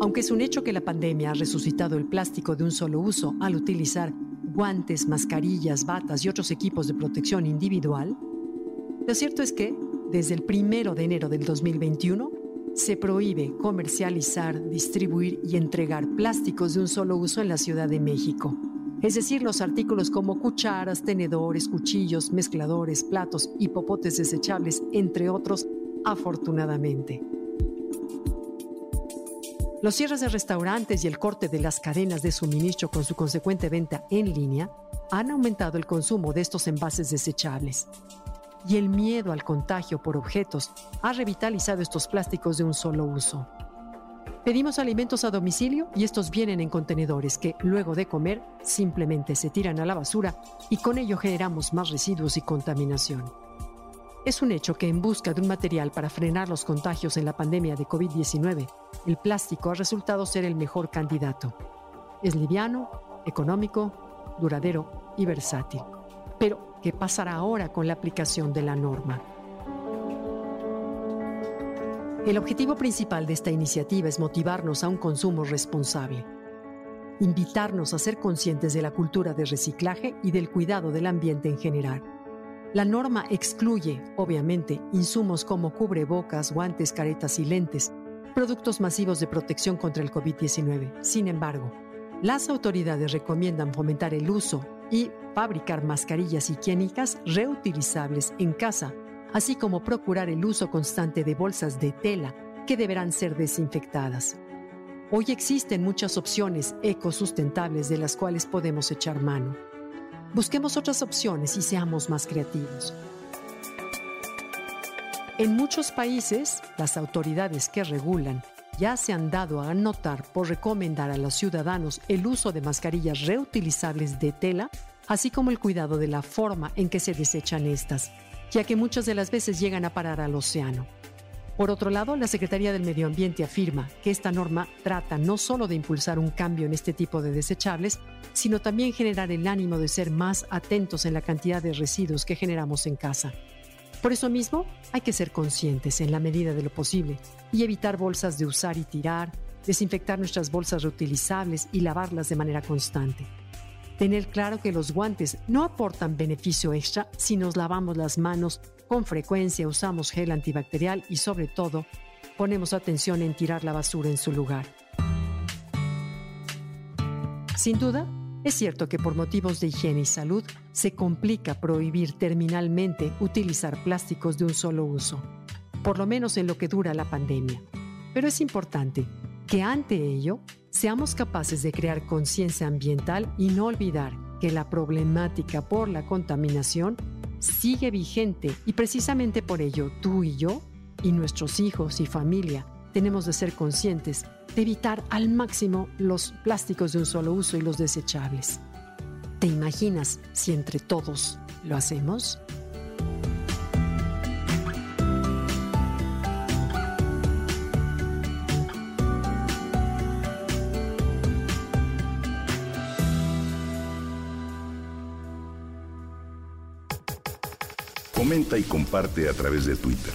Aunque es un hecho que la pandemia ha resucitado el plástico de un solo uso al utilizar guantes, mascarillas, batas y otros equipos de protección individual, lo cierto es que, desde el primero de enero del 2021, se prohíbe comercializar, distribuir y entregar plásticos de un solo uso en la Ciudad de México. Es decir, los artículos como cucharas, tenedores, cuchillos, mezcladores, platos y popotes desechables, entre otros, afortunadamente. Los cierres de restaurantes y el corte de las cadenas de suministro con su consecuente venta en línea han aumentado el consumo de estos envases desechables. Y el miedo al contagio por objetos ha revitalizado estos plásticos de un solo uso. Pedimos alimentos a domicilio y estos vienen en contenedores que, luego de comer, simplemente se tiran a la basura y con ello generamos más residuos y contaminación. Es un hecho que en busca de un material para frenar los contagios en la pandemia de COVID-19, el plástico ha resultado ser el mejor candidato. Es liviano, económico, duradero y versátil. Pero, ¿qué pasará ahora con la aplicación de la norma? El objetivo principal de esta iniciativa es motivarnos a un consumo responsable, invitarnos a ser conscientes de la cultura de reciclaje y del cuidado del ambiente en general. La norma excluye, obviamente, insumos como cubrebocas, guantes, caretas y lentes, productos masivos de protección contra el COVID-19. Sin embargo, las autoridades recomiendan fomentar el uso y fabricar mascarillas higiénicas reutilizables en casa, así como procurar el uso constante de bolsas de tela que deberán ser desinfectadas. Hoy existen muchas opciones ecosustentables de las cuales podemos echar mano. Busquemos otras opciones y seamos más creativos. En muchos países, las autoridades que regulan ya se han dado a notar por recomendar a los ciudadanos el uso de mascarillas reutilizables de tela, así como el cuidado de la forma en que se desechan estas, ya que muchas de las veces llegan a parar al océano. Por otro lado, la Secretaría del Medio Ambiente afirma que esta norma trata no solo de impulsar un cambio en este tipo de desechables, sino también generar el ánimo de ser más atentos en la cantidad de residuos que generamos en casa. Por eso mismo, hay que ser conscientes en la medida de lo posible y evitar bolsas de usar y tirar, desinfectar nuestras bolsas reutilizables y lavarlas de manera constante. Tener claro que los guantes no aportan beneficio extra si nos lavamos las manos con frecuencia, usamos gel antibacterial y sobre todo ponemos atención en tirar la basura en su lugar. Sin duda, es cierto que por motivos de higiene y salud se complica prohibir terminalmente utilizar plásticos de un solo uso, por lo menos en lo que dura la pandemia. Pero es importante que ante ello seamos capaces de crear conciencia ambiental y no olvidar que la problemática por la contaminación sigue vigente y precisamente por ello tú y yo y nuestros hijos y familia tenemos de ser conscientes de evitar al máximo los plásticos de un solo uso y los desechables. ¿Te imaginas si entre todos lo hacemos? Comenta y comparte a través de Twitter.